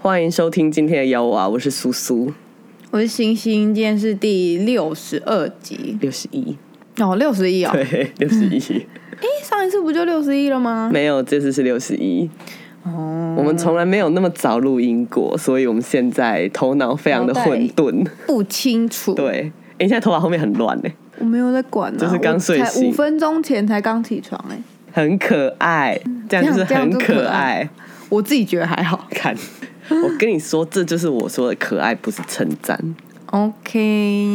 欢迎收听今天的妖娃，我是苏苏，我是星星，今天是第六十二集，六十一。哦，六十一哦，对，六十一。哎，上一次不就六十一了吗？没有，这次是六十一。哦，我们从来没有那么早录音过，所以我们现在头脑非常的混沌，不清楚。对，你现在头发后面很乱呢，我没有在管、啊，就是刚睡醒五分钟前才刚起床、哎，很可爱，这样就是很可爱可爱。我自己觉得还好。看，我跟你说，这就是我说的可爱，不是称赞。OK，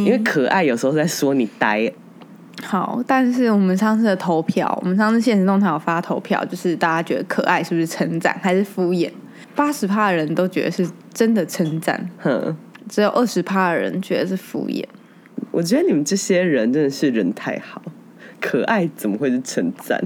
因为可爱有时候在说你呆，好，但是我们上次的投票，我们上次现实动态有发投票，就是大家觉得可爱是不是称赞还是敷衍？八十趴的人都觉得是真的称赞，哼。只有二十趴的人觉得是敷衍。我觉得你们这些人真的是人太好，可爱怎么会是称赞？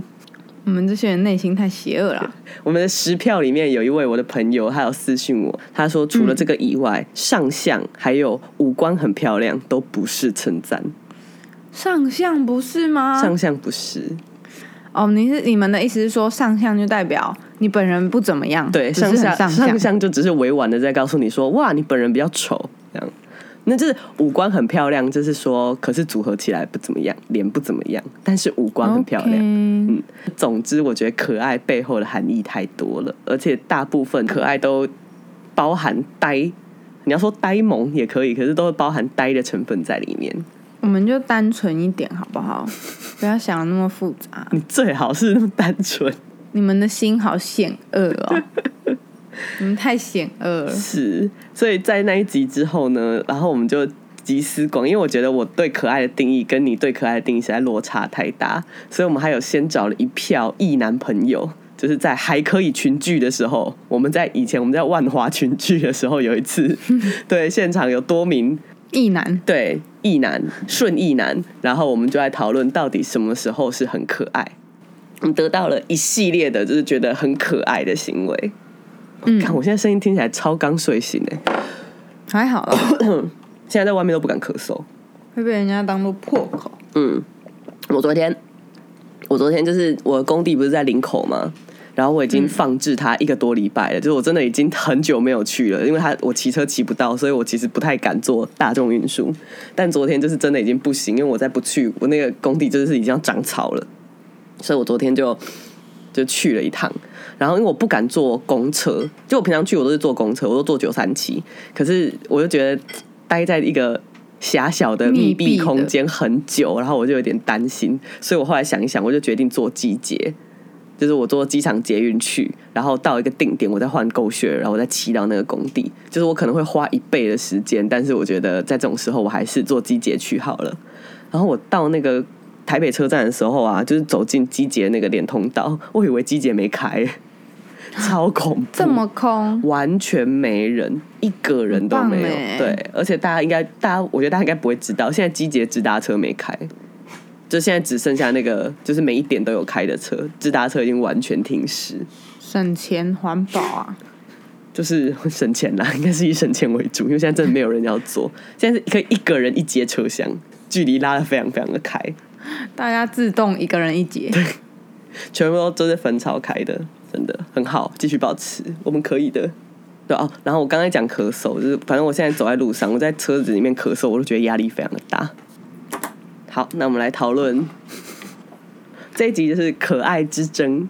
我们这些人内心太邪恶了。我们的十票里面有一位我的朋友，他有私信我，他说除了这个以外，上相还有五官很漂亮都不是称赞，上相不是吗？上相不是，哦，你是你们的意思是说上相就代表你本人不怎么样，对，上相上相就只是委婉的在告诉你说，哇，你本人比较丑，这样。那就是五官很漂亮，就是说，可是组合起来不怎么样，脸不怎么样，但是五官很漂亮。嗯，总之，我觉得可爱背后的含义太多了，而且大部分可爱都包含呆，你要说呆萌也可以，可是都会包含呆的成分在里面。我们就单纯一点好不好？不要想的那么复杂。你最好是那么单纯，你们的心好险恶哦，你们太险恶了。是。所以在那一集之后呢，然后我们就集思广，因为我觉得我对可爱的定义跟你对可爱的定义实在落差太大，所以我们还有先找了一票异男朋友。就是在还可以群聚的时候，我们在以前我们在万华群聚的时候，有一次，对现场有多名异男，对，异男顺意男，然后我们就在讨论到底什么时候是很可爱。我们得到了一系列的，就是觉得很可爱的行为。嗯看我现在声音听起来超刚睡醒哎，还好啦，现在在外面都不敢咳嗽。会被人家当做破口。嗯，我昨天，我昨天就是我的工地不是在林口吗？然后我已经放置它一个多礼拜了，就是我真的已经很久没有去了，因为它我骑车骑不到，所以我其实不太敢坐大众运输。但昨天就是真的已经不行，因为我再不去，我那个工地就是已经要长草了，所以我昨天就就去了一趟。然后因为我不敢坐公车，就我平常去我都是坐公车，我都坐九三七，可是我就觉得待在一个狭小的密闭空间很久，然后我就有点担心，所以我后来想一想，我就决定坐机捷。就是我坐机场捷运去，然后到一个定点，我再换狗血，然后我再骑到那个工地。就是我可能会花一倍的时间，但是我觉得在这种时候，我还是坐机捷去好了。然后我到那个台北车站的时候啊，就是走进机捷那个连通道，我以为机捷没开，超恐怖，这么空，完全没人，一个人都没有。对，而且大家应该，大家我觉得大家应该不会知道，现在机捷直达车没开，就现在只剩下那个，就是每一点都有开的车，直达车已经完全停驶，省钱环保啊！就是省钱啦，应该是以省钱为主，因为现在真的没有人要坐，现在是可以一个人一节车厢，距离拉的非常非常的开，大家自动一个人一节，对全部都都是分超开的，真的很好，继续保持，我们可以的。对哦，然后我刚才讲咳嗽，就是反正我现在走在路上，我在车子里面咳嗽，我都觉得压力非常的大。好，那我们来讨论 这一集，就是可爱之争。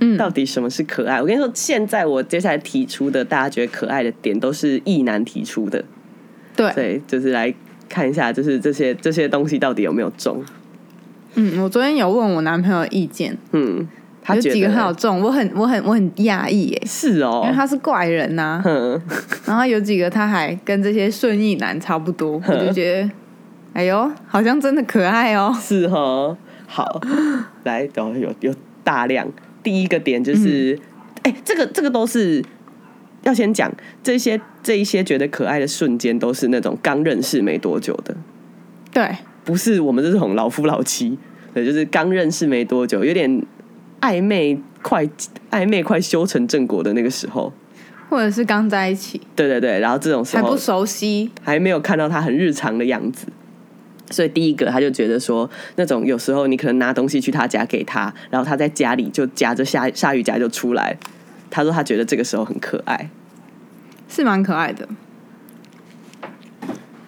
嗯到底什么是可爱？我跟你说，现在我接下来提出的，大家觉得可爱的点，都是意男提出的。对，对，就是来看一下，就是这些这些东西到底有没有中。嗯，我昨天有问我男朋友意见，嗯，他觉得有几个很好中，我很我很我很讶异耶，是哦，因为他是怪人呐、嗯。然后有几个他还跟这些顺义男差不多，我就觉得，哎呦，好像真的可爱哦。是哦，好，来，等会有有大量。第一个点就是，哎、这个这个都是要先讲这些这一些觉得可爱的瞬间，都是那种刚认识没多久的，对，不是我们这种老夫老妻，对，就是刚认识没多久，有点暧昧快暧昧快修成正果的那个时候。或者是刚在一起。对对对，然后这种时候还不熟悉，还没有看到他很日常的样子，所以第一个他就觉得说，那种有时候你可能拿东西去他家给他，然后他在家里就夹着鲨鲨鱼夹就出来，他说他觉得这个时候很可爱。是蛮可爱的。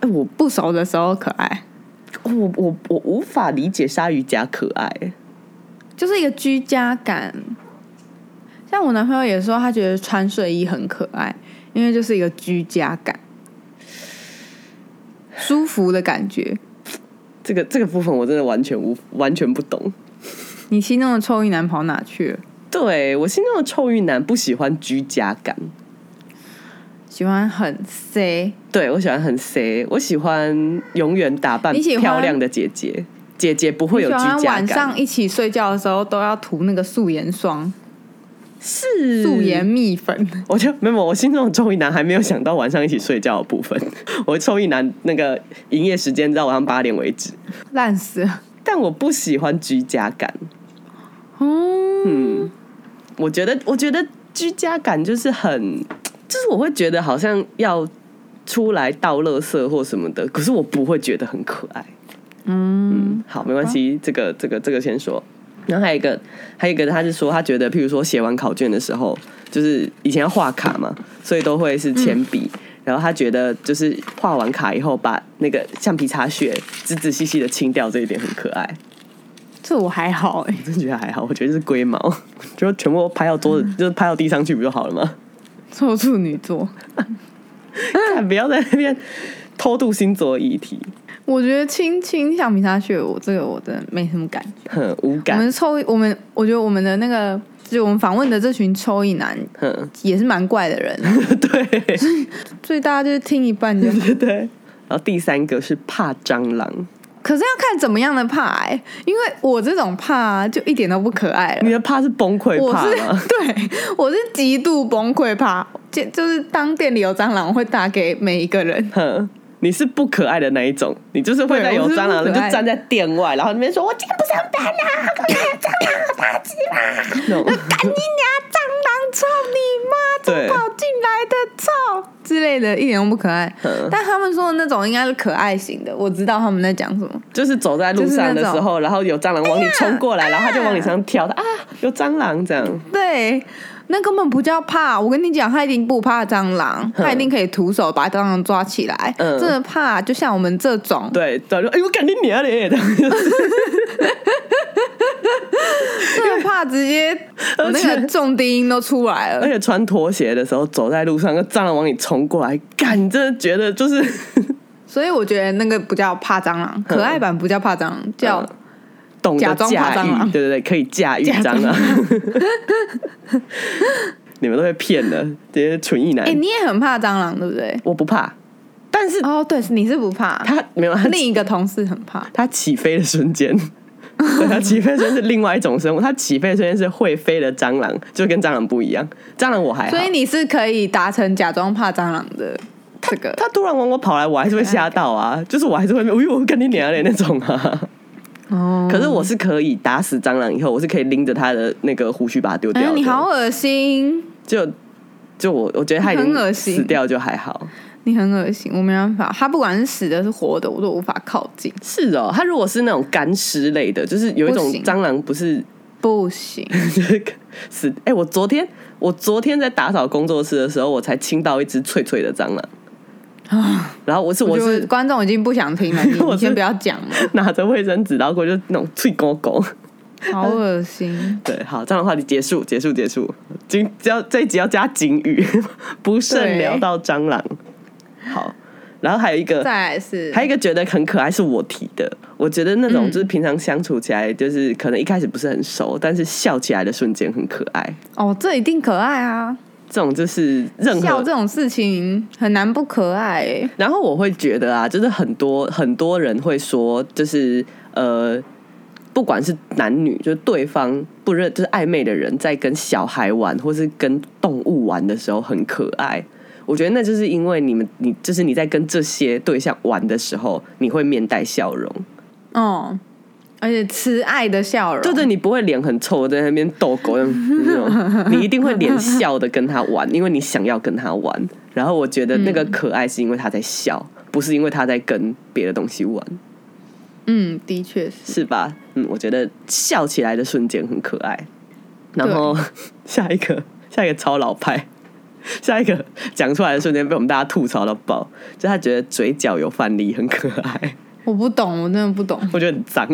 哎，我不熟的时候可爱，我我我无法理解鲨鱼夹可爱，就是一个居家感。像我男朋友也说，他觉得穿睡衣很可爱，因为就是一个居家感，舒服的感觉。这个这个部分我真的完全无完全不懂。你心中的臭衣男跑哪去了？对我心中的臭玉男不喜欢居家感。喜欢很 C，对我喜欢很 C，我喜欢永远打扮漂亮的姐姐。姐姐不会有居家感。晚上一起睡觉的时候都要涂那个素颜霜，是素颜蜜粉。我就没有，我心中的臭衣男还没有想到晚上一起睡觉的部分。我臭衣男那个营业时间到晚上八点为止，烂死了。但我不喜欢居家感。哦，嗯，我觉得，我觉得居家感就是很。就是我会觉得好像要出来倒垃圾或什么的，可是我不会觉得很可爱。嗯，好，没关系，这个这个这个先说。然后还有一个，还有一个，他是说他觉得，譬如说写完考卷的时候，就是以前要画卡嘛，所以都会是铅笔。然后他觉得，就是画完卡以后，把那个橡皮擦屑仔仔细细的清掉，这一点很可爱。这我还好哎，真觉得还好。我觉得是龟毛，就全部拍到桌子，就是拍到地上去不就好了吗？臭处女座，不要在那边偷渡星座议题。我觉得亲亲橡皮擦屑，我这个我真的没什么感觉，很无感。我们抽我们，我觉得我们的那个，就我们访问的这群抽一男，也是蛮怪的人。对，所以大家就是听一半就对。然后第三个是怕蟑螂。可是要看怎么样的怕哎，因为我这种怕就一点都不可爱了。你的怕是崩溃怕吗？对，我是极度崩溃怕，就就是当店里有蟑螂，我会打给每一个人。哼，你是不可爱的那一种，你就是会在有蟑螂你就站在店外，然后那边说：“我今天不上班啦，可能有蟑螂打击啦。” 赶紧娘蟑螂，操你妈！怎么跑进来的？操！之类的，一点都不可爱。但他们说的那种应该是可爱型的，我知道他们在讲什么。就是走在路上的时候，然后有蟑螂往你冲过来，然后他就往你身上跳的啊，有蟑螂这样。对，那根本不叫怕。我跟你讲，他一定不怕蟑螂，他一定可以徒手把蟑螂抓起来。真的怕，就像我们这种。对，早就哎我赶紧撵嘞！这怕直接 那个重低音都出来了，而且穿拖鞋的时候走在路上，那蟑螂往你冲过来，干！你真的觉得就是，所以我觉得那个不叫怕蟑螂，可爱版不叫怕蟑螂，叫懂得驾驭，对对对，可以驾驭蟑螂。你们都被骗了，这些纯意男。哎，你也很怕蟑螂，对不对？我不怕，但是哦，对，你是不怕，他没有，另一个同事很怕，他起飞的瞬间。它起飞瞬间是另外一种生物，它起飞瞬间是会飞的蟑螂，就跟蟑螂不一样。蟑螂我还好，所以你是可以达成假装怕蟑螂的这个。它突然往我跑来，我还是会吓到啊，就是我还是会，哎呦，我跟你娘的那种啊。哦，可是我是可以打死蟑螂以后，我是可以拎着它的那个胡须把它丢掉。你好恶心！就就我我觉得它已经死掉就还好。你很恶心，我没办法。它不管是死的是活的，我都无法靠近。是哦，它如果是那种干尸类的，就是有一种蟑螂，不是不行。是哎，我昨天我昨天在打扫工作室的时候，我才清到一只脆脆的蟑螂啊。然后我是我是观众已经不想听了，你先不要讲了。拿着卫生纸，然后就那种脆狗狗，好恶心。对，好，这样的话题结束，结束，结束。今要这一集要加警语，不慎聊到蟑螂。好，然后还有一个，再是还有一个觉得很可爱，是我提的。我觉得那种就是平常相处起来，就是可能一开始不是很熟，但是笑起来的瞬间很可爱。哦，这一定可爱啊！这种就是任何这种事情很难不可爱。然后我会觉得啊，就是很多很多人会说，就是呃，不管是男女，就是对方不认，就是暧昧的人在跟小孩玩，或是跟动物玩的时候很可爱。我觉得那就是因为你们，你就是你在跟这些对象玩的时候，你会面带笑容，哦，而且慈爱的笑容，对对，你不会脸很臭在那边逗狗那种，你一定会脸笑的跟他玩，因为你想要跟他玩。然后我觉得那个可爱是因为他在笑，不是因为他在跟别的东西玩。嗯，的确是。是吧？嗯，我觉得笑起来的瞬间很可爱。然后 下一个，下一个超老派，下一个讲出来的瞬间被我们大家吐槽到爆，就他觉得嘴角有范例很可爱，我不懂，我真的不懂，我觉得很脏，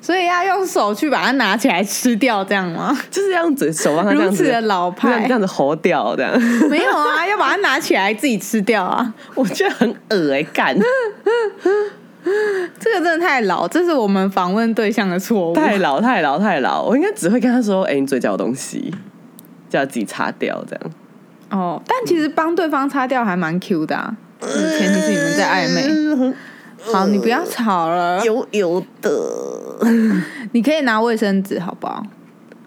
所以要用手去把它拿起来吃掉，这样吗？就是要用嘴手帮他这样子的老派这样子活掉这样，没有啊，要把它拿起来自己吃掉啊！我觉得很恶哎、干这个真的太老，这是我们访问对象的错误。太老太老太老，我应该只会跟他说，哎、你嘴角有东西，叫他自己擦掉这样。哦，但其实帮对方擦掉还蛮 Q 的啊，就是前提是你们在暧昧。好，你不要吵了，油油的，你可以拿卫生纸，好不好？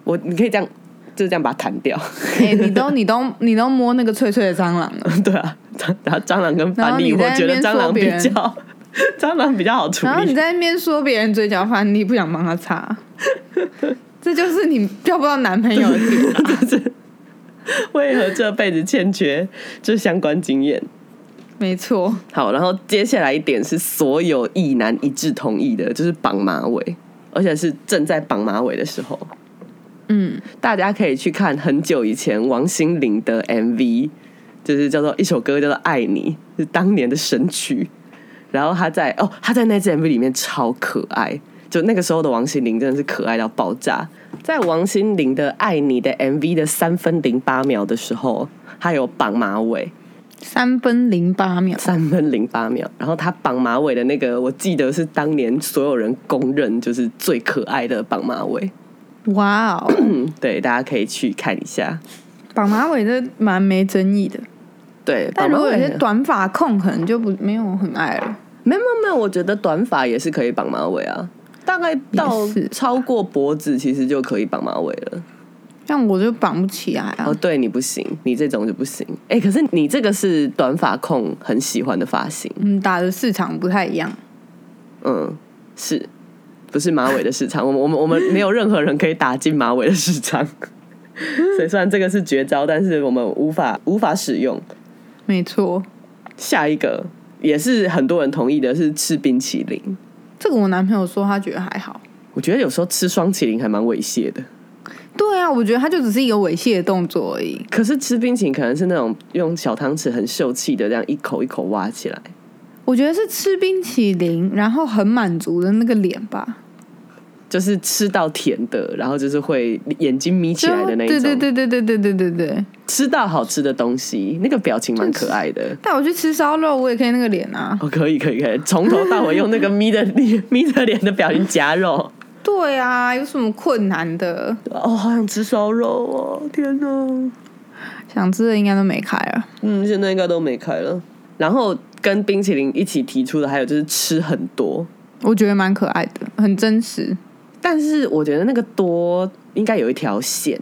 我你可以这样，就是这样把它弹掉。哎、你都你都你都摸那个脆脆的蟑螂了，对啊，蟑然后蟑螂跟范例，我觉得蟑螂比较 蟑螂比较好处然后你。在那边说别人嘴角翻，你不想帮他擦，这就是你交不到男朋友的点啊！为何这辈子欠缺这相关经验？没错，好，然后接下来一点是所有异男一致同意的，就是绑马尾，而且是正在绑马尾的时候。嗯，大家可以去看很久以前王心凌的 MV，就是叫做一首歌叫做《爱你》，是当年的神曲。然后他在哦，他在那支 MV 里面超可爱，就那个时候的王心凌真的是可爱到爆炸。在王心凌的《爱你》的 MV 的三分零八秒的时候，她有绑马尾，三分零八秒，三分零八秒。然后他绑马尾的那个，我记得是当年所有人公认就是最可爱的绑马尾。哇哦！嗯，对，大家可以去看一下。绑马尾这蛮没争议的，对，但如果有些短发控，可能就不没有很爱了。没有没有没有，我觉得短发也是可以绑马尾啊，大概到超过脖子其实就可以绑马尾了。但我就绑不起来啊哦，，对你不行，你这种就不行。哎、可是你这个是短发控很喜欢的发型，嗯，打的市场不太一样。嗯，是不是马尾的市场？我们我们我们没有任何人可以打进马尾的市场，所以虽然这个是绝招，但是我们无法无法使用。没错，下一个也是很多人同意的是吃冰淇淋，这个我男朋友说他觉得还好。我觉得有时候吃双麒麟还蛮猥亵的。对啊，我觉得他就只是一个猥亵的动作而已。可是吃冰淇淋可能是那种用小汤匙很秀气的这样一口一口挖起来，我觉得是吃冰淇淋，然后很满足的那个脸吧，就是吃到甜的，然后就是会眼睛眯起来的那一种。对对对对对对对对对。吃到好吃的东西，那个表情蛮可爱的。带我去吃烧肉，我也可以那个脸啊。哦，可以可以可以，从头到尾用那个 眯的脸 眯着脸的表情夹肉。对啊，有什么困难的？哦，好想吃烧肉哦！天哪，想吃的应该都没开了。嗯，现在应该都没开了。然后跟冰淇淋一起提出的还有就是吃很多，我觉得蛮可爱的，很真实。但是我觉得那个多应该有一条线，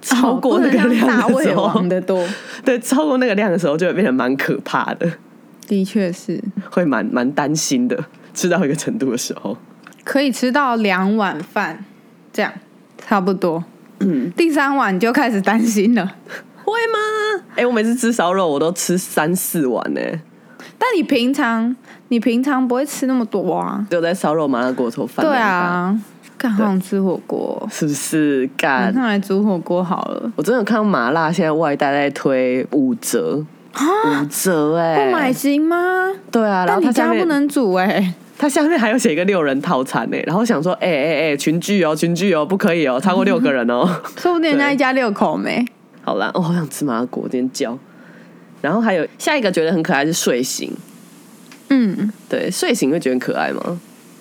超过那个量的时候王，的多，对，超过那个量的时候就会变得蛮可怕的，的确是会蛮蛮担心的。吃到一个程度的时候，可以吃到两碗饭，这样差不多。嗯，第三碗就开始担心了。会吗？哎、我每次吃烧肉我都吃三四碗呢，但你平常你平常不会吃那么多啊？只有在烧肉麻辣锅头饭。对，啊，干好想吃火锅，是不是？干晚，上来煮火锅好了。我真的看到麻辣现在外带在推五折，五折哎、不买行吗？对啊，然但你家不能煮哎、它下面还有写一个六人套餐呢，然后想说，哎哎哎，群聚哦，群聚哦，不可以哦，超过六个人哦。说不定人家一家六口没。好啦，哦，好想吃麻辣锅，今天叫。然后还有下一个觉得很可爱是睡醒，嗯，对，睡醒会觉得很可爱吗？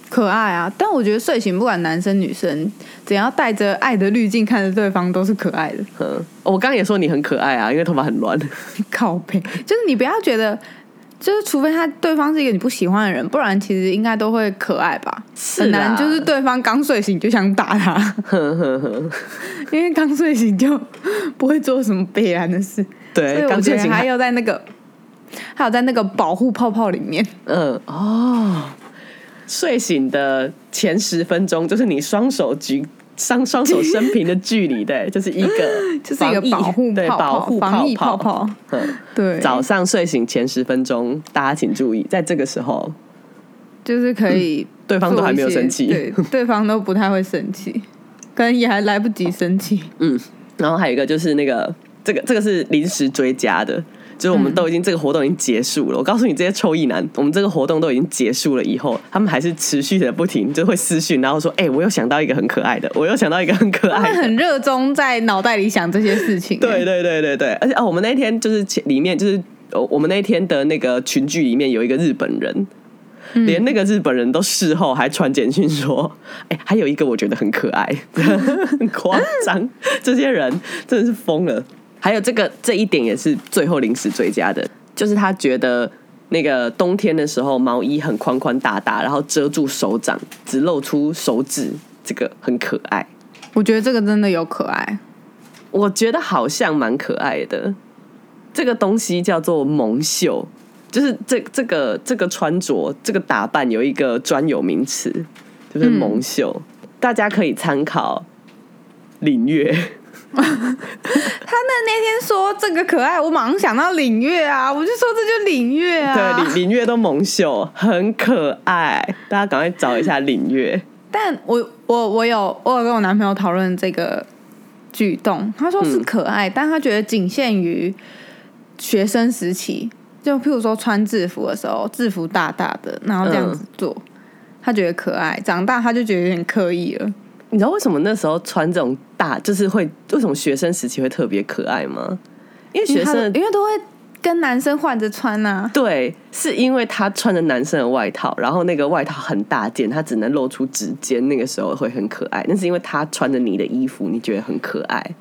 可爱啊！但我觉得睡醒不管男生女生，只要带着爱的滤镜看着对方，都是可爱的。嗯，哦我刚刚也说你很可爱啊，因为头发很乱。靠背，就是你不要觉得，就是除非他对方是一个你不喜欢的人，不然其实应该都会可爱吧。是很难，就是对方刚睡醒就想打他，呵呵呵，因为刚睡醒就不会做什么悲然的事。对，我觉得还刚睡醒还有在那个，还有在那个保护泡泡里面，嗯哦，睡醒的前十分钟就是你双手举。双双手伸平的距离，对，就是一个就是一个保护对保护防疫泡泡。泡。嗯，对，早上睡醒前十分钟，大家请注意，在这个时候。就是可以对方都还没有生气。对，对方都不太会生气，可能也还来不及生气。嗯，然后还有一个就是那个这个这个是临时追加的，就是我们都已经、这个活动已经结束了。我告诉你，这些臭意男，我们这个活动都已经结束了以后，他们还是持续的不停就会私讯，然后说：“哎、我又想到一个很可爱的，我又想到一个很可他们爱的。”很热衷在脑袋里想这些事情、对对对对对，而且哦，我们那天就是前里面就是哦，我们那天的那个群聚里面有一个日本人，嗯连那个日本人都事后还传简讯说，哎、还有一个我觉得很可爱，很夸张，这些人真的是疯了。还有这个这一点也是最后临时追加的，就是他觉得。那个冬天的时候，毛衣很宽宽大大，然后遮住手掌，只露出手指，这个很可爱。我觉得这个真的有可爱。我觉得好像蛮可爱的。这个东西叫做蒙袖，就是这这个这个穿着这个打扮有一个专有名词，就是蒙袖。大家可以参考领月，他那那天说这个可爱，我马上想到领月啊，我就说这就领月啊。对领领月都蒙秀，很可爱。大家赶快找一下领月。但我我我有我有跟我男朋友讨论这个举动，他说是可爱，但他觉得仅限于学生时期，就譬如说穿制服的时候，制服大大的，然后这样子做，他觉得可爱。长大他就觉得有点刻意了。你知道为什么那时候穿这种大，就是会为什么学生时期会特别可爱吗？因为学生因为都会跟男生换着穿啊。对，是因为他穿着男生的外套，然后那个外套很大件，他只能露出指尖，那个时候会很可爱。那是因为他穿着你的衣服，你觉得很可爱，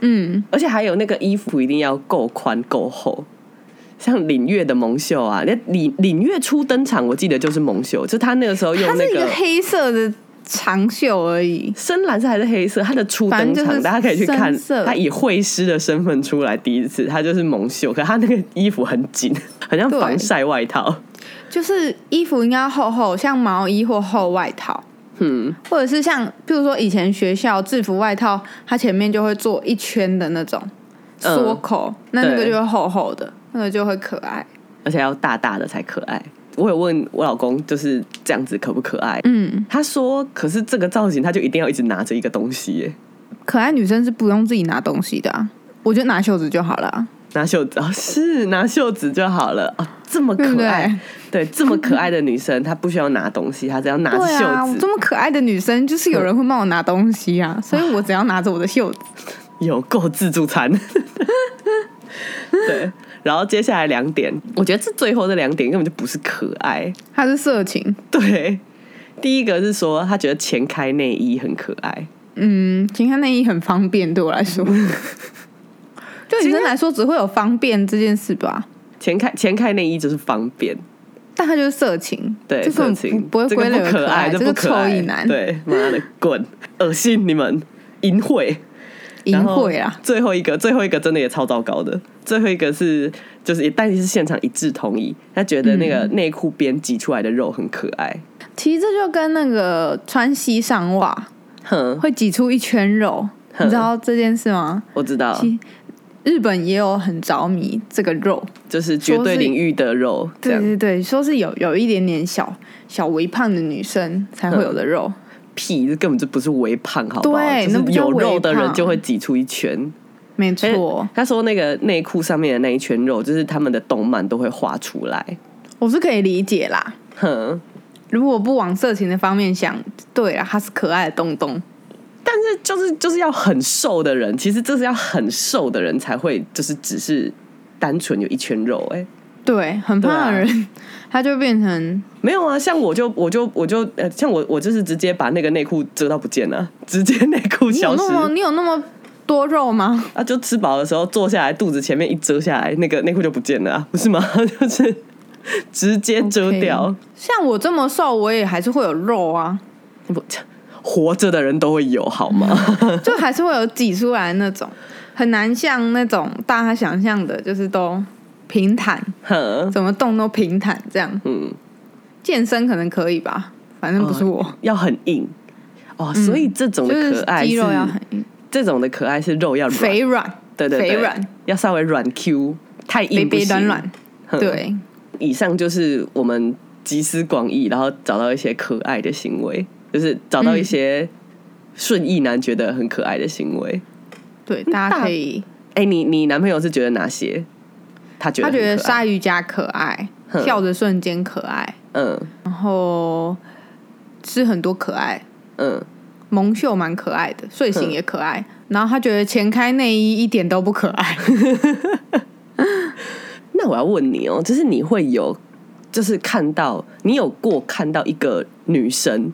嗯，而且还有那个衣服一定要够宽够厚。像领月的蒙袖啊，那领领月初登场，我记得就是蒙袖，就他那个时候用那个黑色的长袖而已。深蓝色还是黑色，他的初登场，大家可以去看他以会师的身份出来第一次，他就是蒙袖，可他那个衣服很紧，很像防晒外套。就是衣服应该要厚厚，像毛衣或厚外套，嗯，或者是像，譬如说以前学校制服外套，它前面就会做一圈的那种嗯缩口，那那个就会厚厚的，那个就会可爱。而且要大大的才可爱。我有问我老公，就是这样子可不可爱？嗯，他说，可是这个造型他就一定要一直拿着一个东西耶，可爱女生是不用自己拿东西的、啊，我觉得拿袖子就好了啊。拿袖子哦，是拿袖子就好了哦，这么可爱，对？对，这么可爱的女生，她不需要拿东西，她只要拿着袖子，这么可爱的女生，就是有人会帮我拿东西啊，所以我只要拿着我的袖子。有够自助餐。对，然后接下来两点，我觉得这最后这两点根本就不是可爱。它是色情，对，第一个是说他觉得前开内衣很可爱，嗯，前开内衣很方便，对我来说，对女生来说只会有方便这件事吧，前开前开内衣就是方便，但它就是色情，对，这个色情不不会这个归类可爱，这这个臭意男，，对，妈的滚，恶心你们，淫秽。淫秽啊，最后一个，最后一个真的也超糟糕的。最后一个是，就是也但是现场一致同意，他觉得那个嗯内裤边挤出来的肉很可爱。其实这就跟那个穿西上袜哼，会挤出一圈肉，你知道这件事吗？我知道，其日本也有很着迷这个肉，就是绝对领域的肉，对对对，说是有有一点点小小微胖的女生才会有的肉，屁，这根本就不是微胖，好不好？就是有肉的人就会挤出一圈。没错，他说那个内裤上面的那一圈肉，就是他们的动漫都会画出来。我是可以理解啦。哼，如果不往色情的方面想，对啊，他是可爱的东东。但是就是就是要很瘦的人，其实这是要很瘦的人才会，就是只是单纯有一圈肉、哎，对，很胖的人，他就变成没有啊，像我就我就我就呃，像我我就是直接把那个内裤遮到不见了，直接内裤你有消失那么你有那么多肉吗？啊，就吃饱的时候坐下来，肚子前面一遮下来，那个内裤就不见了、啊，不是吗？就是直接遮掉。像我这么瘦，我也还是会有肉啊，不，活着的人都会有好吗？就还是会有挤出来那种，很难像那种大家想象的，就是都平坦，哼，怎么动都平坦这样。嗯，健身可能可以吧，反正不是我，要很硬。哦，所以这种的就是可爱肌肉要很硬。这种的可爱是肉要软，肥软，对对对，肥软，要稍微软 Q，太肥硬不行。肥软软。对，以上就是我们集思广益，然后找到一些可爱的行为，就是找到一些顺意男觉得很可爱的行为。对，大家可以，哎、你你男朋友是觉得哪些？他觉得鲨鱼夹可爱，哼。笑的瞬间可爱，嗯。然后吃很多可爱，嗯，蒙秀蛮可爱的，睡醒也可爱。然后他觉得前开内衣一点都不可爱，那我要问你哦，就是你会有，就是看到你有过看到一个女生，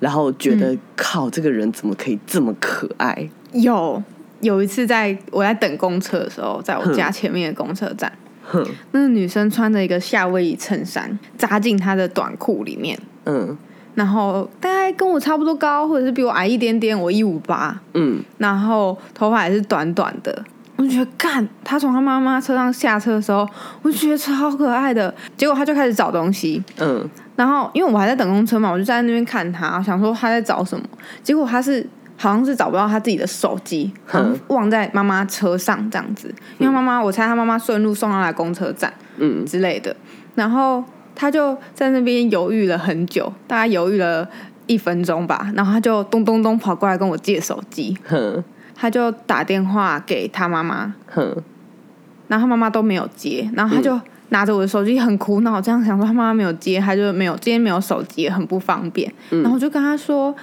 然后觉得、嗯。靠这个人怎么可以这么可爱？有有一次在我在等公车的时候，在我家前面的公车站，哼，那个女生穿着一个夏威夷衬衫，扎进她的短裤里面，嗯。然后大概跟我差不多高，或者是比我矮一点点，我一五八，嗯。然后头发也是短短的。我就觉得，干，她从她妈妈车上下车的时候，我就觉得超可爱的。结果她就开始找东西，嗯。然后因为我还在等公车嘛，我就站在那边看她，想说她在找什么。结果她是好像是找不到他自己的手机，忘在妈妈车上这样子。因为妈妈，我猜他妈妈顺路送她来公车站嗯之类的。然后她就在那边犹豫了很久，大概犹豫了一分钟吧。然后她就咚咚咚跑过来跟我借手机，哼她就打电话给她妈妈，哼，然后他妈妈都没有接，然后他就拿着我的手机很苦恼，这样想说他妈妈没有接，他就没有今天没有手机，很不方便。然后我就跟他说：“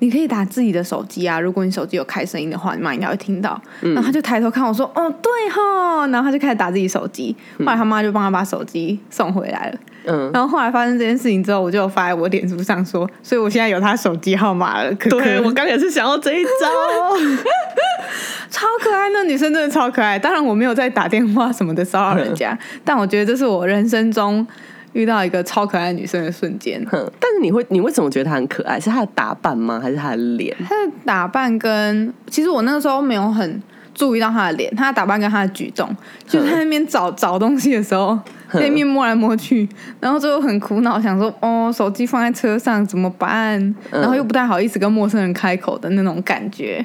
你可以打自己的手机啊，如果你手机有开声音的话，你妈应该会听到。然后他就抬头看我说：“哦，对哈。”然后他就开始打自己手机，后来他妈就帮他把手机送回来了。嗯，然后后来发生这件事情之后，我就有发在我脸书上说，所以我现在有他手机号码了。可可对我刚也是想要这一招。超可爱，那女生真的超可爱。当然我没有在打电话什么的骚扰人家，但我觉得这是我人生中遇到一个超可爱女生的瞬间。哼，但是你会，你为什么觉得她很可爱？是她的打扮吗？还是她的脸？她的打扮跟其实我那个时候没有很注意到她的脸，她的打扮跟她的举动，就是她在那边找找东西的时候，在那边摸来摸去，然后最后很苦恼，想说哦，手机放在车上怎么办？然后又不太好意思跟陌生人开口的那种感觉。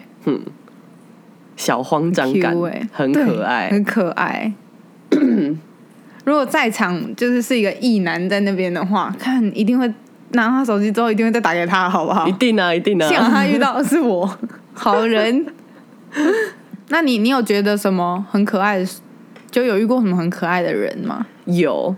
小慌张感欸，很可爱。很可爱。如果在场就是是一个异男在那边的话，看一定会拿他手机之后，一定会再打给他，好不好一？定啊，一定啊！幸好他遇到的是我，好人。那你你有觉得什么很可爱的？就有遇过什么很可爱的人吗？有，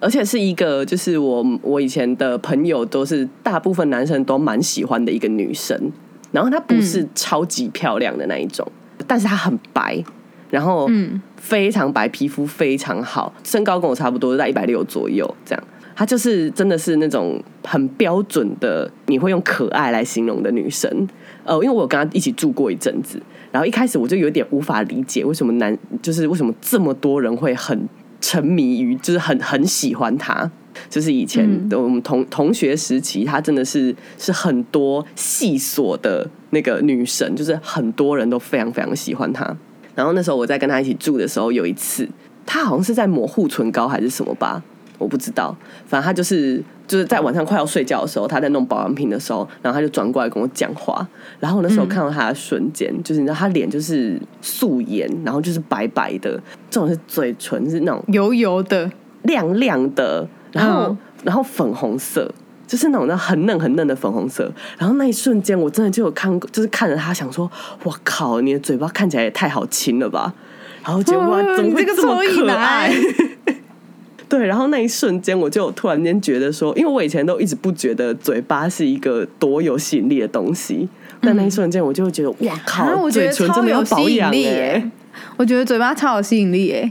而且是一个就是我我以前的朋友都是大部分男生都蛮喜欢的一个女生，然后她不是超级漂亮的那一种，但是她很白，然后嗯非常白，皮肤非常好，身高跟我差不多，在一百六左右这样。她就是真的是那种很标准的，你会用可爱来形容的女生。呃，因为我有跟她一起住过一阵子，然后一开始我就有点无法理解为什么男，就是为什么这么多人会很沉迷于，就是很很喜欢她。就是以前的我们同同学时期，她真的是是很多细琐的那个女神，就是很多人都非常非常喜欢她。然后那时候我在跟他一起住的时候，有一次他好像是在抹护唇膏还是什么吧，我不知道。反正他就是就是在晚上快要睡觉的时候，他在弄保养品的时候，然后他就转过来跟我讲话。然后我那时候看到他的瞬间，就是你知道他脸就是素颜，然后就是白白的，这种是嘴唇是那种油油的，亮亮的，然后、嗯然后粉红色，就是那种那很嫩很嫩的粉红色。然后那一瞬间，我真的就有看过，就是看着他想说，我靠，你的嘴巴看起来也太好亲了吧！然后结果哇，哦怎么会你这么可爱？对，然后那一瞬间，我就突然间觉得说，因为我以前都一直不觉得嘴巴是一个多有吸引力的东西，但那一瞬间，我就会觉得，哇靠，啊，我觉嘴得超唇真的要有吸引保养哎、力耶！我觉得嘴巴超有吸引力耶！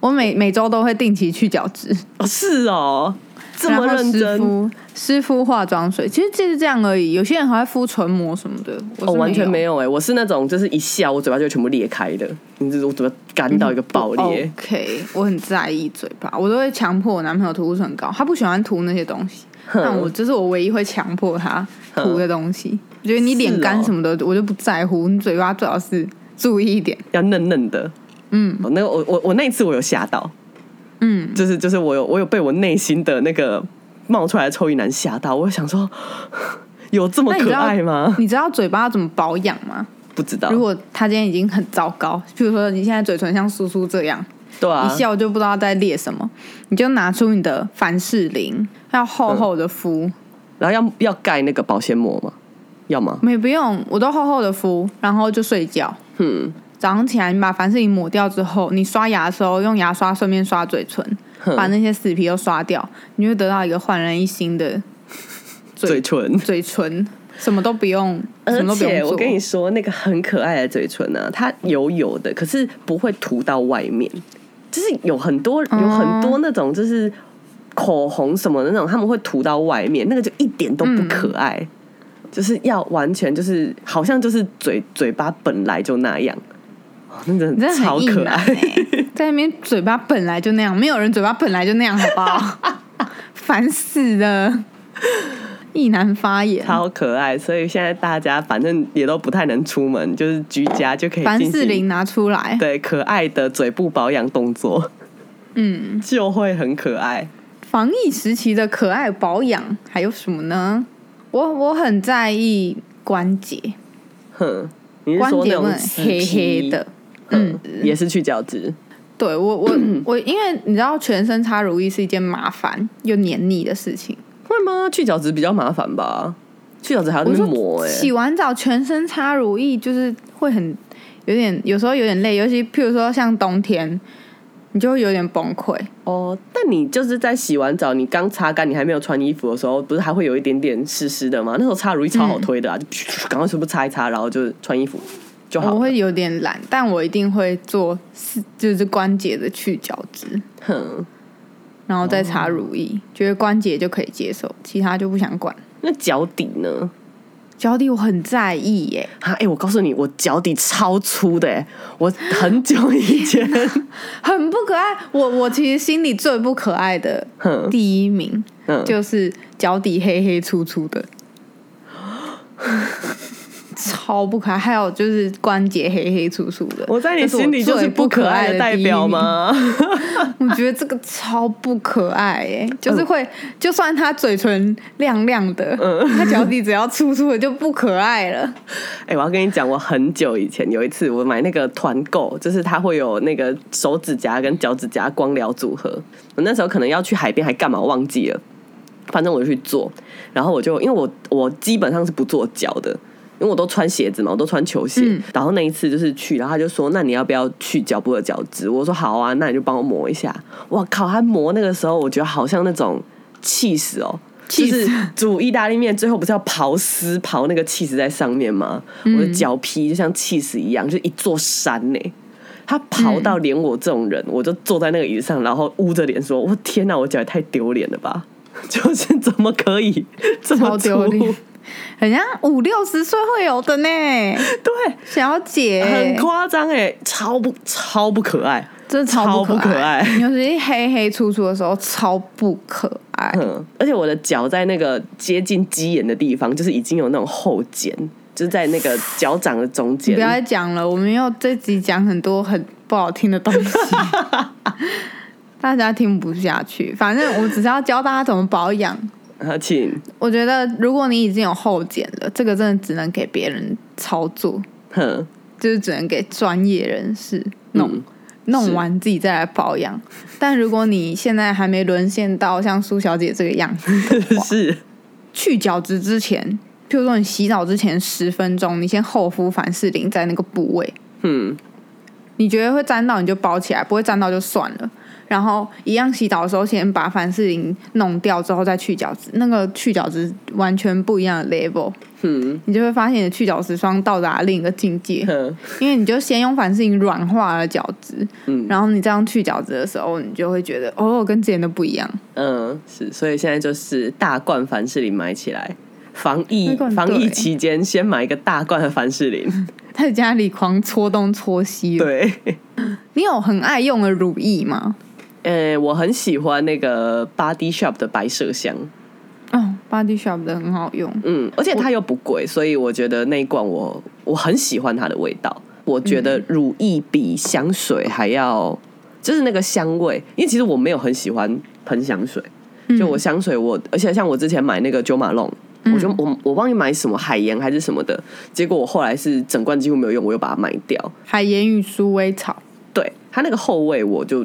我每每周都会定期去角质，哦，是哦，这么认真。湿敷化妆水，其实就是这样而已。有些人还会敷唇膜什么的，我哦，完全没有有哎、我是那种就是一笑，我嘴巴就全部裂开的，你知道我嘴巴干到一个爆裂。OK，我很在意嘴巴，我都会强迫我男朋友涂唇膏，他不喜欢涂那些东西，但我这是我唯一会强迫他涂的东西。我觉得你脸干什么的，我就不在乎，你嘴巴最好是注意一点。要嫩嫩的。嗯哦，那个我我我那一次我有吓到，嗯，就是就是我有我有被我内心的那个冒出来的臭鱼男吓到，我想说有这么可爱吗？你知道嘴巴要怎么保养吗？不知道如。果他今天已经很糟糕，譬如说你现在嘴唇像苏苏这样，对啊一笑就不知道在裂什么，你就拿出你的凡士林，要厚厚的敷，然后要要盖那个保鲜膜吗？要吗？没不用，我都厚厚的敷，然后就睡觉。嗯，早上起来，你把凡士林抹掉之后，你刷牙的时候用牙刷顺便刷嘴唇，把那些死皮都刷掉，你就会得到一个焕然一新的嘴唇。嘴唇，什么都不用，什而么都不我跟你说，那个很可爱的嘴唇呢、它油油的，可是不会涂到外面。就是有很多有很多那种就是口红什么的那种，他们会涂到外面，那个就一点都不可爱。就是要完全就是好像就是嘴嘴巴本来就那样，哦那真的的超很硬男可爱。欸在那边嘴巴本来就那样，没有人嘴巴本来就那样，好不好？烦死了，意难发言。超可爱，所以现在大家反正也都不太能出门，就是居家就可以凡士林拿出来，对可爱的嘴部保养动作，嗯，就会很可爱。防疫时期的可爱保养还有什么呢？我我很在意关节，哼，你是关说那节不能种黑黑的。嗯，也是去角质，对我我 我，因为你知道全身擦乳液是一件麻烦又黏腻的事情。会吗？去角质比较麻烦吧？去角质还要那我说边磨哎、洗完澡全身擦乳液就是会很有点，有时候有点累，尤其譬如说像冬天，你就会有点崩溃。哦，但你就是在洗完澡，你刚擦干，你还没有穿衣服的时候，不是还会有一点点湿湿的吗？那时候擦乳液超好推的啊，就赶快全部擦一擦，然后就穿衣服就好。我会有点懒，但我一定会做四就是关节的去角质，哼，然后再擦乳液，觉得关节就可以接受，其他就不想管。那脚底呢？脚底我很在意耶，啊，哎、我告诉你，我脚底超粗的哎，我很久以前，很不可爱。我我其实心里最不可爱的哼，第一名嗯，就是脚底黑黑粗粗的，超不可爱。还有就是关节黑黑粗粗的，我在你心里就是不不可爱的的代？表吗？我觉得这个超不可爱哎，就是会，就算他嘴唇亮亮的，他脚底只要粗粗的就不可爱了。哎、我要跟你讲，我很久以前有一次，我买那个团购，就是它会有那个手指甲跟脚趾甲光疗组合。我那时候可能要去海边，还干嘛忘记了，反正我就去做。然后我就因为我我基本上是不做脚的，因为我都穿鞋子嘛，我都穿球鞋。嗯然后那一次就是去，然后他就说：“那你要不要去脚部的角质？”我说：“好啊，那你就帮我磨一下。”哇靠！他磨那个时候，我觉得好像那种气死哦。就 cheese 是煮意大利面，最后不是要刨丝刨那个气死在上面吗？我的脚皮就像气死一样，就一座山呢、他刨到连我这种人，我就坐在那个椅子上，然后捂着脸说：“我天哪，我脚也太丢脸了吧！就是怎么可以这么丢？脸很像五六十岁会有的呢，对，小姐，很夸张哎，超不超不可爱。真的超超不不可爱尤其是黑黑粗粗的时候，超不可爱。嗯，而且我的脚在那个接近鸡眼的地方，就是已经有那种后茧，就是在那个脚掌的中间不。要再讲了，我们又这集讲很多很不好听的东西，大家听不下去。反正我只是要教大家怎么保养。啊，请，我觉得如果你已经有后剪了，这个真的只能给别人操作，哼，就是只能给专业人士弄。嗯弄完自己再来保养，但如果你现在还没沦陷到像苏小姐这个样子，是，去角质之前，譬如说你洗澡之前十分钟，你先厚敷凡士林在那个部位，嗯，你觉得会沾到你就包起来，不会沾到就算了。然后一样洗澡的时候，先把凡士林弄掉之后再去角质，那个去角质完全不一样的 level，嗯，你就会发现你的去角质霜到达另一个境界。哼，因为你就先用凡士林软化了角质，嗯然后你这样去角质的时候，你就会觉得哦，跟之前的不一样。嗯，是，所以现在就是大罐凡士林买起来，防疫防疫期间先买一个大罐的凡士林，在家里狂搓东搓西。，对，你有很爱用的乳液吗？呃，我很喜欢那个 Body Shop 的白麝香，哦，Body Shop 的很好用。嗯，而且它又不贵，所以我觉得那一罐我我很喜欢它的味道。我觉得乳液比香水还要，就是那个香味，因为其实我没有很喜欢喷香水，就我香水我，而且像我之前买那个九马龙。我就我我忘记买什么海盐还是什么的，结果我后来是整罐几乎没有用，我又把它卖掉。海盐与鼠尾草，对它那个后味，我就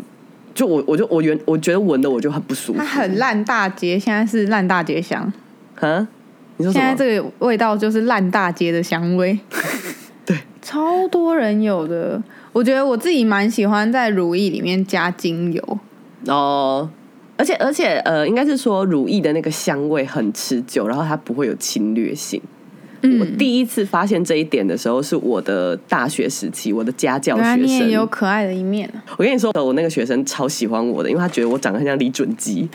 就我我就我原我觉得闻的我就很不舒服。它很烂大街，现在是烂大街香。啊？你说现在？这个味道就是烂大街的香味，对，超多人有的。我觉得我自己蛮喜欢在乳液里面加精油，哦，而且而且呃，应该是说乳液的那个香味很持久，然后它不会有侵略性。嗯我第一次发现这一点的时候，是我的大学时期，我的家教学生。你也有可爱的一面啊！我跟你说，我那个学生超喜欢我的，因为他觉得我长得很像李准基，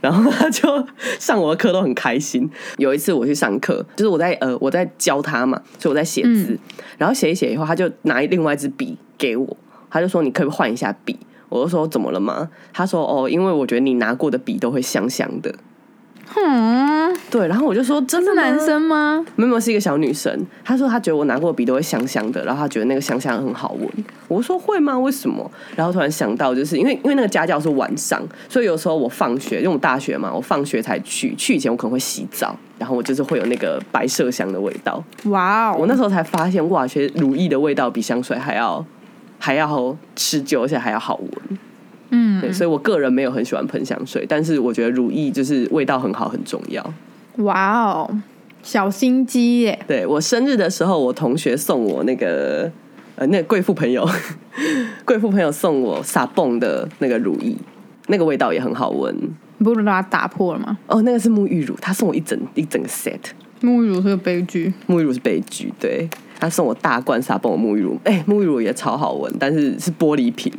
然后他就上我的课都很开心。有一次我去上课，就是我在呃我在教他嘛，所以我在写字，然后写一写以后，他就拿另外一支笔给我，他就说你可以换一下笔？我就说怎么了吗？他说哦，因为我觉得你拿过的笔都会香香的。嗯，对，然后我就说真的男生吗？没有没有是一个小女生，她说她觉得我拿过的笔都会香香的，然后她觉得那个香香很好闻。我说会吗？为什么？然后突然想到，就是因为因为那个家教是晚上，所以有时候我放学，因为我大学嘛，我放学才去，去以前我可能会洗澡，然后我就是会有那个白麝香的味道。哇哦！我那时候才发现，哇，其实乳液的味道比香水还要还要持久，而且还要好闻。嗯，对，所以我个人没有很喜欢喷香水，但是我觉得乳液就是味道很好，很重要。哇哦，小心机耶！对我生日的时候，我同学送我那个呃，那个贵妇朋友，贵妇朋友送我撒泵的那个乳液，那个味道也很好闻。你不是把它打破了吗？哦，那个是沐浴乳，他送我一整一整个 set，沐浴乳是个悲剧。沐浴乳是悲剧，对他送我大罐撒泵的沐浴乳，哎、沐浴乳也超好闻，但是是玻璃瓶，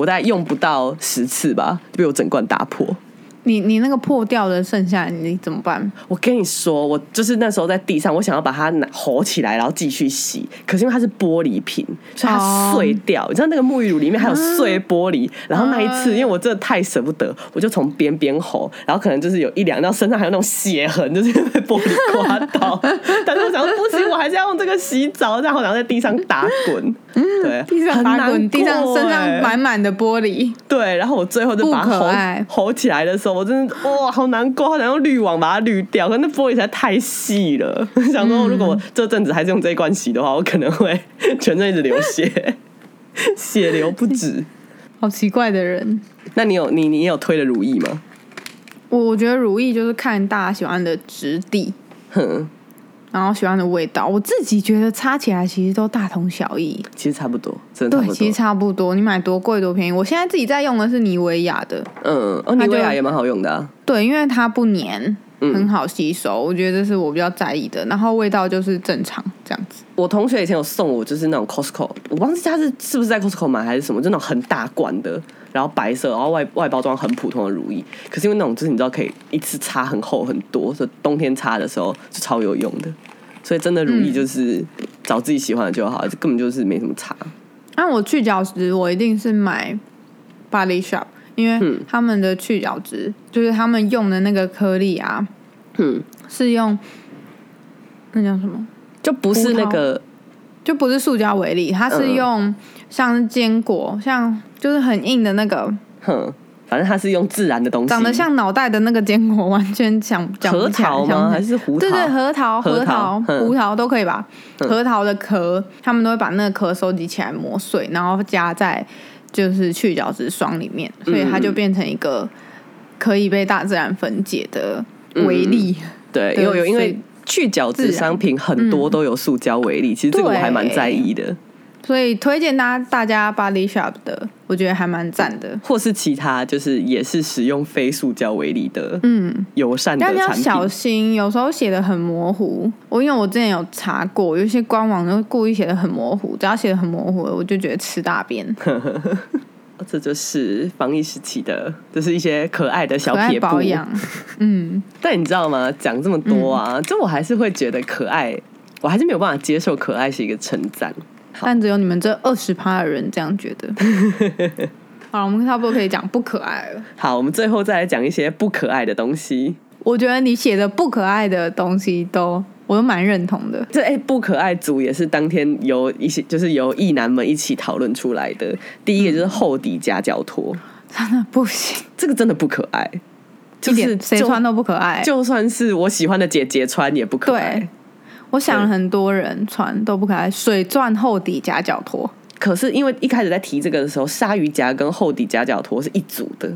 我大概用不到十次吧，就被我整罐打破。你你那个破掉的剩下你怎么办？我跟你说，我就是那时候在地上，我想要把它拿吼起来，然后继续洗。可是因为它是玻璃瓶，所以它哦碎掉。你知道那个沐浴乳里面还有碎玻璃。然后那一次，啊因为我真的太舍不得，我就从边边吼，然后可能就是有一两，道身上还有那种血痕，就是被玻璃刮到。但是我想说不行，我还是要用这个洗澡，然后然后在地上打滚。对，地上打滚，地上身上欸满满的玻璃。对，然后我最后就把吼吼起来的时候，我真的哇，好难过，好想用滤网把它滤掉，可是那玻璃实在太细了。想说，如果我这阵子还是用这一罐洗的话，我可能会全身一直流血，血流不止。好奇怪的人。那你有你你有推的如意吗？我我觉得如意就是看大家喜欢的质地，哼，然后喜欢的味道。我自己觉得擦起来其实都大同小异。其实差不多，真的对，其实。差不多。你买多贵多便宜。我现在自己在用的是妮维雅的，嗯，哦，妮维雅也蛮好用的啊。对，因为它不粘，嗯很好吸收。我觉得这是我比较在意的。然后味道就是正常这样子。我同学以前有送我，就是那种 Costco，我忘记他是是不是在 Costco 买还是什么，就那种很大罐的，然后白色，然后外外包装很普通的如意。可是因为那种就是你知道可以一次擦很厚很多，所以冬天擦的时候是超有用的。所以真的如意就是找自己喜欢的就好，这根本就是没什么差。那、我去角质，我一定是买 Body Shop，因为嗯。他们的去角质就是他们用的那个颗粒啊，嗯，是用那叫什么？就不是那个就不是塑胶为例，它是嗯。用像是坚果，像就是很硬的那个，哼，反正它是用自然的东西，长得像脑袋的那个坚果，完全想讲不核起来桃吗？还是胡桃？对对，核桃、核核桃、胡桃都可以吧？嗯。核桃的壳，他们都会把那个壳收集起来磨碎，然后加在就是去角质霜里面，所以它就变成一个可以被大自然分解的微粒。对，因为有，因为去角质商品很多都有塑胶微粒，其实这个我还蛮在意的。所以推荐大家大家 Body Shop 的，我觉得还蛮赞的。或是其他就是也是使用非塑胶为例的嗯，友善的但你要。小心，有时候写的很模糊。我因为我之前有查过，有一些官网就故意写的很模糊，只要写的很模糊，我就觉得吃大便。这就是防疫时期的，就是一些可爱的小撇步保。养，嗯，但你知道吗？讲这么多啊，就我还是会觉得可爱，我还是没有办法接受可爱是一个称赞。但只有你们这二十趴的人这样觉得。好了，我们差不多可以讲不可爱了。好，我们最后再来讲一些不可爱的东西。我觉得你写的不可爱的东西都，我都蛮认同的。这哎、不可爱组也是当天由一些就是由异男们一起讨论出来的。第一个就是厚底夹脚拖，真的不行，这个真的不可爱，就是谁穿都不可爱。就算是我喜欢的姐姐穿也不可爱对。我想了很多人穿都不可爱，水钻厚底夹脚拖，可是因为一开始在提这个的时候，鲨鱼夹跟厚底夹脚拖是一组的，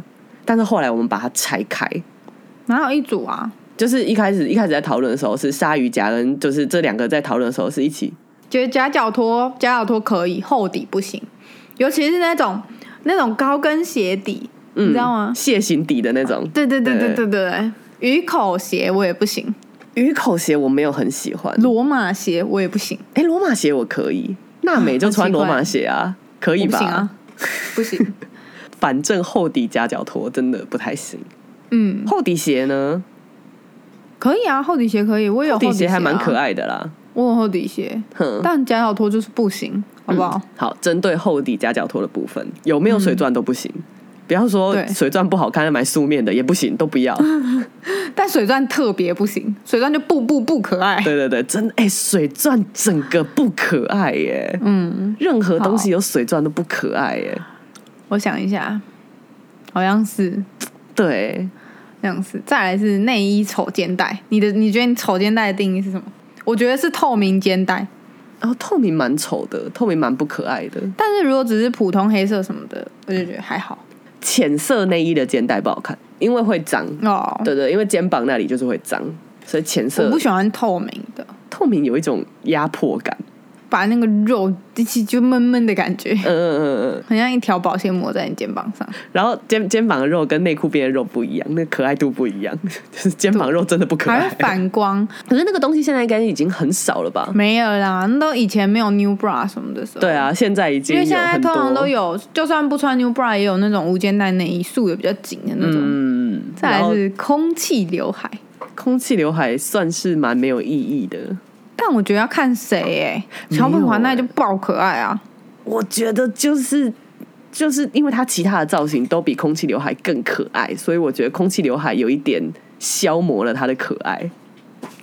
但是后来我们把它拆开，哪有一组啊？就是一开始一开始在讨论的时候是鲨鱼夹跟就是这两个在讨论的时候是一起，觉得夹脚拖夹脚拖可以，厚底不行，尤其是那种那种高跟鞋底，你知道吗？蟹形底的那种。对对对。对对对对，鱼口鞋我也不行，鱼口鞋我没有很喜欢，罗马鞋我也不行，哎，罗马鞋我可以，娜美就穿罗马鞋啊，可以吧？不行啊，不行。反正厚底夹脚拖真的不太行。嗯，厚底鞋呢？可以啊，厚底鞋可以，我有厚底鞋还蛮可，爱的啦。我有厚底鞋，哼，但夹脚拖就是不行，好不好？好，针对厚底夹脚拖的部分，有没有水钻都不行。不要说水钻不好看，买素面的也不行，都不要。但水钻特别不行，水钻就不不不可爱。对对对，真的哎、水钻整个不可爱耶。嗯，任何东西有水钻都不可爱耶。我想一下，好像是。对，这样子，再来是内衣丑肩带。你的你觉得你丑肩带的定义是什么？我觉得是透明肩带，然后透明蛮丑的，透明蛮不可爱的。但是如果只是普通黑色什么的，我就觉得还好。浅色内衣的肩带不好看，因为会脏。哦，对对，因为肩膀那里就是会脏，所以浅色我不喜欢透明的，透明有一种压迫感。把那个肉一起就闷闷的感觉，嗯嗯嗯嗯。很像一条保鲜膜在你肩膀上。然后肩肩膀的肉跟内裤边的肉不一样，那可爱度不一样，就是肩膀肉真的不可爱还会。反光，可是那个东西现在应该已经很少了吧？没有啦，那都以前没有 new bra 什么的时候。对，啊，现在已经因为现在通常都有，就算不穿 new bra 也有那种无肩带内衣，束的比较紧的那种。嗯，再来是空气刘海，空气刘海算是蛮没有意义的。但我觉得要看谁哎、没有小本环那欸就爆可爱啊！我觉得就是就是因为它其他的造型都比空气刘海更可爱，所以我觉得空气刘海有一点消磨了它的可爱。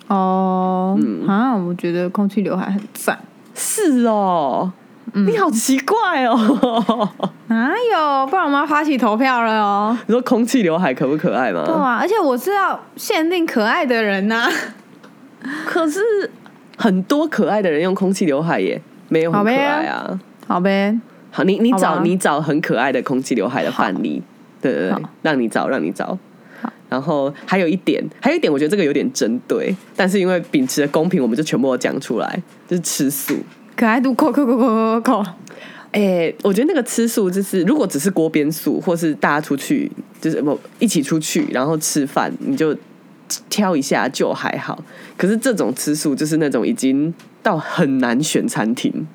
哦，嗯啊，我觉得空气刘海很赞。是哦，你好奇怪哦。哪有？不然我们要发起投票了哦。你说空气刘海可不可爱吗？对啊，而且我是要限定可爱的人呐、可是很多可爱的人用空气刘海耶没有很可好呗爱啊。好呗，好，你你找你找很可爱的空气刘海的范例，对对对，让你找让你找好。然后还有一点，还有一点，我觉得这个有点针对，但是因为秉持的公平，我们就全部都讲出来，就是吃素。可爱度扣扣扣扣扣扣。哎、我觉得那个吃素，就是如果只是锅边素，或是大家出去，就是不一起出去，然后吃饭，你就挑一下就还好。可是这种吃素，就是那种已经到很难选餐厅，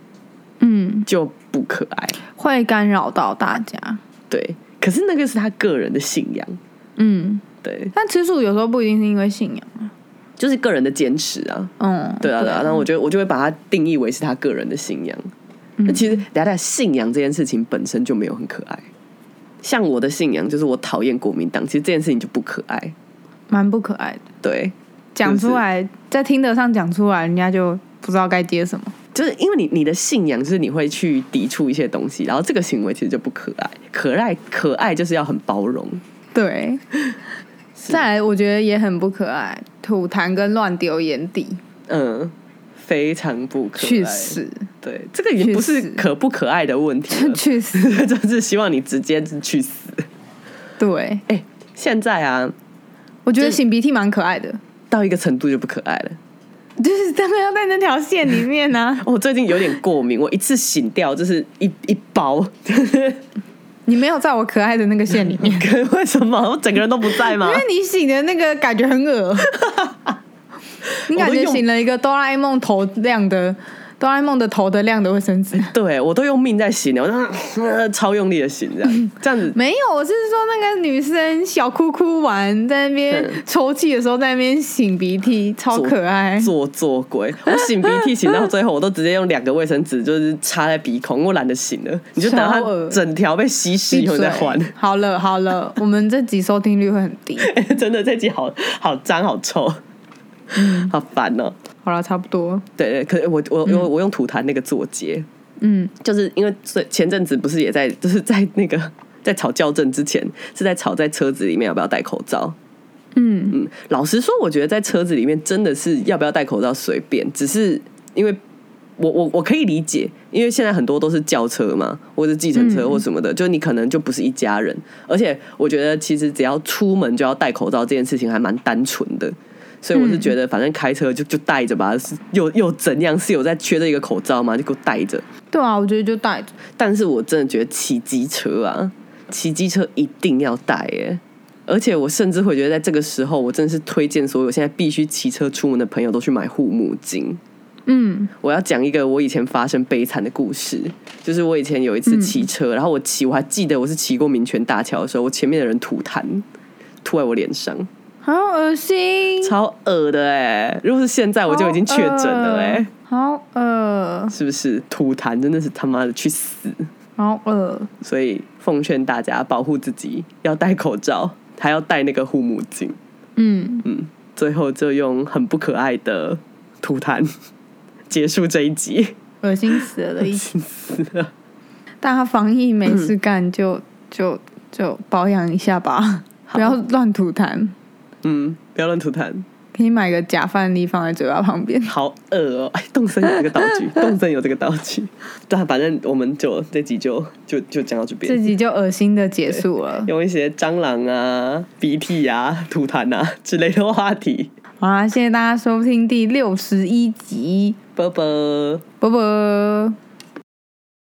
嗯，就不可爱。会干扰到大家。对，可是那个是他个人的信仰，嗯，对，但吃素有时候不一定是因为信仰啊。就是个人的坚持啊。嗯，对啊，对啊，然后我觉得我就会把它定义为是他个人的信仰。那、其实等一下等一下信仰这件事情本身就没有很可爱。像我的信仰就是我讨厌国民党，其实这件事情就不可爱。蛮不可爱的。对，讲出来，在听得上讲出来，人家就不知道该接什么。就是因为你你的信仰就是你会去抵触一些东西，然后这个行为其实就不可爱。可爱可爱就是要很包容。对，再来，我觉得也很不可爱，吐痰跟乱丢眼底，嗯，非常不可爱。去死，对，这个已经不是可不可爱的问题了，去死。就是希望你直接去死。对，哎、现在啊，我觉得擤鼻涕蛮可爱的，到一个程度就不可爱了。就是当然要在那条线里面呢、啊。我最近有点过敏，我一次醒掉就是一一包，你没有在我可爱的那个线里面，可为什么我整个人都不在吗因？为你擤的那个感觉很恶，你感觉擤了一个哆啦 A 梦头亮的哆啦 A 梦的头的亮的卫生纸。对我都用命在醒的，我就、呃、超用力的醒，这样 这样子。没有，我是说那个女生小哭哭完，在那边嗯抽泣的时候，在那边擤鼻涕，超可爱。做做鬼！我擤鼻涕 擤到最后，我都直接用两个卫生纸就是插在鼻孔，我懒得擤了。你就等它整条被稀释以后再换。好了好了，我们这集收听率会很低。真的，这集好好脏好臭，好烦哦、好了，差不多。对对，可是我我我我用吐痰那个做结，嗯，就是因为最前阵子不是也在 就是在那个在吵校正之前，是在吵在车子里面要不要戴口罩。嗯。嗯，老实说，我觉得在车子里面真的是要不要戴口罩随便，只是因为我我我可以理解，因为现在很多都是轿车嘛，或者计程车或什么的，就你可能就不是一家人。而且我觉得，其实只要出门就要戴口罩这件事情还蛮单纯的，所以我是觉得，反正开车就就戴着吧，是又又怎样？是有在缺这一个口罩吗？就给我戴着。对啊，我觉得就戴着。但是我真的觉得骑机车啊，骑机车一定要戴耶。而且我甚至会觉得，在这个时候，我真的是推荐所有现在必须骑车出门的朋友都去买护目镜。嗯，我要讲一个我以前发生悲惨的故事，就是我以前有一次骑车，然后我骑，我还记得我是骑过民权大桥的时候，我前面的人吐痰，吐在我脸上，好恶心，超恶的哎！如果是现在，我就已经确诊了哎，好恶，是不是？吐痰真的是他妈的去死，好恶。所以奉劝大家保护自己，要戴口罩，还要戴那个护目镜。嗯，嗯，最后就用很不可爱的吐痰 结束这一集。恶心死了的一起。死了。大家防疫没事干，就就就保养一下吧，不要乱吐痰。嗯，不要乱吐痰，可以买个假饭粒放在嘴巴旁边。好恶哦！哎，动森有这个道具，动森有这个道具。对啊，反正我们就这集就就就讲到这边。这集就恶心的结束了。用一些蟑螂啊、鼻涕啊、吐痰啊之类的话题。好啦，谢谢大家收听第六十一集，啵啵。啵啵。